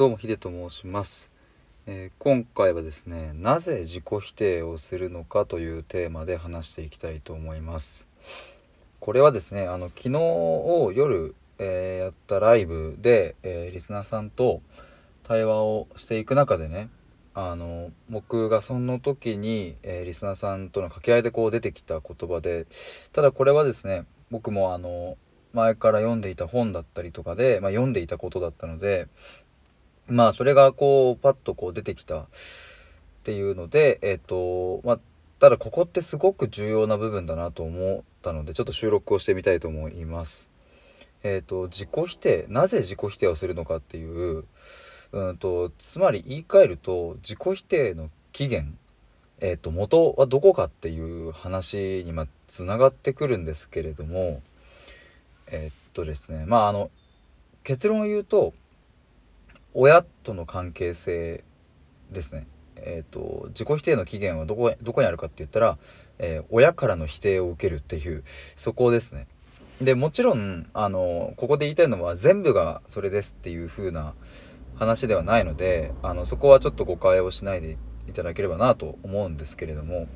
どうもヒデと申します、えー今回はですねなぜ自己否定をするのかというテーマで話していきたいと思います。これはですねあの昨日を夜、えーやったライブで、えーリスナーさんと対話をしていく中でねあの僕がその時に、えーリスナーさんとの掛け合いでこう出てきた言葉でただこれはですね僕もあの前から読んでいた本だったりとかで、まあ、読んでいたことだったのでまあそれがこうパッとこう出てきたっていうのでえっ、とまあただここってすごく重要な部分だなと思ったのでちょっと収録をしてみたいと思います。えっ、と自己否定なぜ自己否定をするのかっていううんとつまり言い換えると自己否定の起源えっ、と元はどこかっていう話にまあつながってくるんですけれどもえっとですねまああの結論を言うと親との関係性ですね。えー、と自己否定の起源はどこどこにあるかって言ったら、えー親からの否定を受けるっていうそこですね。でもちろんあのここで言いたいのは全部がそれですっていう風な話ではないのであのそこはちょっと誤解をしないでいただければなと思うんですけれども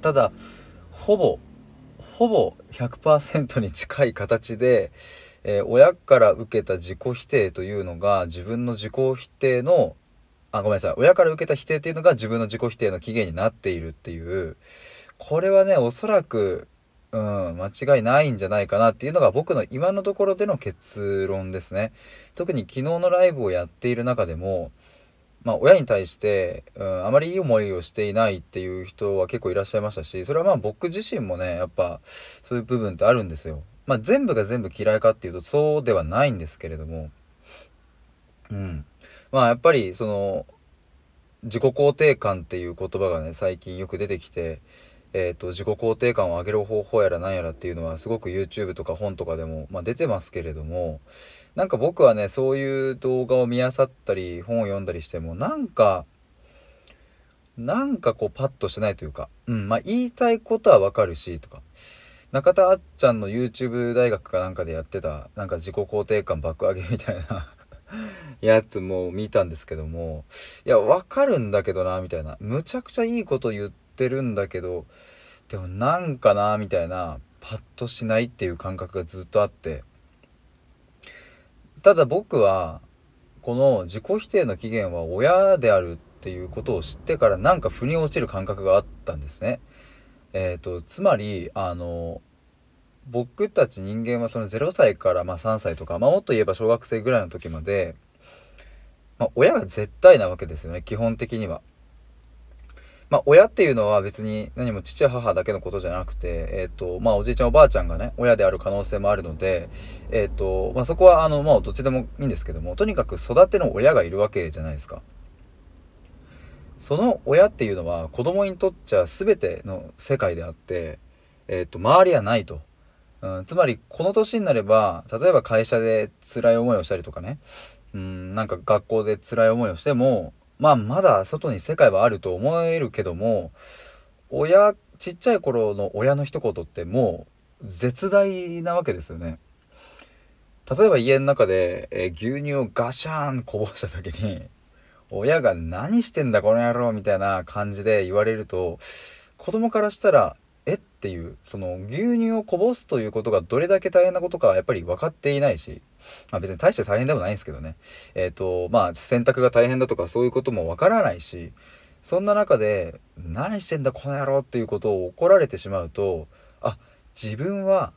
ただほぼほぼ100%に近い形で、えー親から受けた自己否定というのが自分の自己否定のあごめんなさい。親から受けた否定っていうのが自分の自己否定の起源になっているっていう。これはねおそらく、うん、間違いないんじゃないかなっていうのが僕の今のところでの結論ですね。特に昨日のライブをやっている中でもまあ、親に対して、うん、あまりいい思いをしていないっていう人は結構いらっしゃいましたしそれはまあ僕自身もねやっぱそういう部分ってあるんですよ。まあ、全部が全部嫌いかっていうとそうではないんですけれども。うん。まあやっぱりその自己肯定感っていう言葉がね最近よく出てきて、えー、と自己肯定感を上げる方法やら何やらっていうのはすごく YouTube とか本とかでも、まあ、出てますけれどもなんか僕はねそういう動画を見漁ったり本を読んだりしてもなんかなんかこうパッとしないというか、うん、まあ言いたいことはわかるしとか。中田あっちゃんの YouTube 大学かなんかでやってたなんか自己肯定感爆上げみたいな やつも見たんですけどもいやわかるんだけどなみたいなむちゃくちゃいいこと言ってるんだけどでもなんかなみたいなパッとしないっていう感覚がずっとあってただ僕はこの自己否定の起源は親であるっていうことを知ってからなんか腑に落ちる感覚があったんですね。えー、とつまりあの僕たち人間はその0歳からまあ3歳とか、まあ、もっと言えば小学生ぐらいの時まで、まあ、親が絶対なわけですよね基本的には。まあ、親っていうのは別に何も父母だけのことじゃなくて、えっ、と、まあ、おじいちゃんおばあちゃんがね、親である可能性もあるので、えっ、と、まあ、そこは、あの、まあ、どっちでもいいんですけども、とにかく育ての親がいるわけじゃないですか。その親っていうのは子供にとっちゃ全ての世界であって、えっ、と、周りはないと。うん、つまり、この年になれば、例えば会社で辛い思いをしたりとかね、うん、なんか学校で辛い思いをしても、まあ、まだ外に世界はあると思えるけども、親、ちっちゃい頃の親の一言ってもう絶大なわけですよね。例えば家の中で、えー牛乳をガシャーンこぼした時に、親が何してんだこの野郎みたいな感じで言われると、子供からしたら、えっていう、その牛乳をこぼすということがどれだけ大変なことかやっぱり分かっていないし、まあ別に大して大変でもないんですけどね。えっ、と、まあ洗濯が大変だとかそういうことも分からないし、そんな中で、何してんだこの野郎っていうことを怒られてしまうと、あ、自分は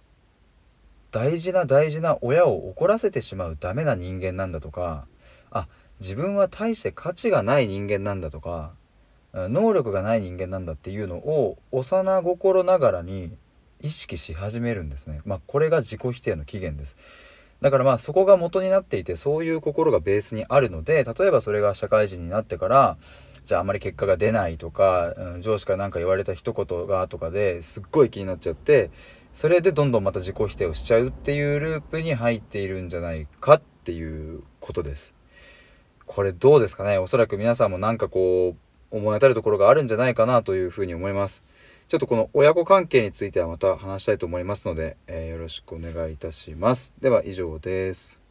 大事な大事な親を怒らせてしまうダメな人間なんだとか、あ、自分は大して価値がない人間なんだとか、能力がない人間なんだっていうのを幼心ながらに意識し始めるんですね。まあこれが自己否定の起源です。だからまあそこが元になっていてそういう心がベースにあるので例えばそれが社会人になってからじゃああまり結果が出ないとか、うん上司から何か言われた一言がとかですっごい気になっちゃってそれでどんどんまた自己否定をしちゃうっていうループに入っているんじゃないかっていうことです。これどうですかね？おそらく皆さんもなんかこう思い当たるところがあるんじゃないかなというふうに思います。ちょっとこの親子関係についてはまた話したいと思いますので、えーよろしくお願いいたします。では以上です。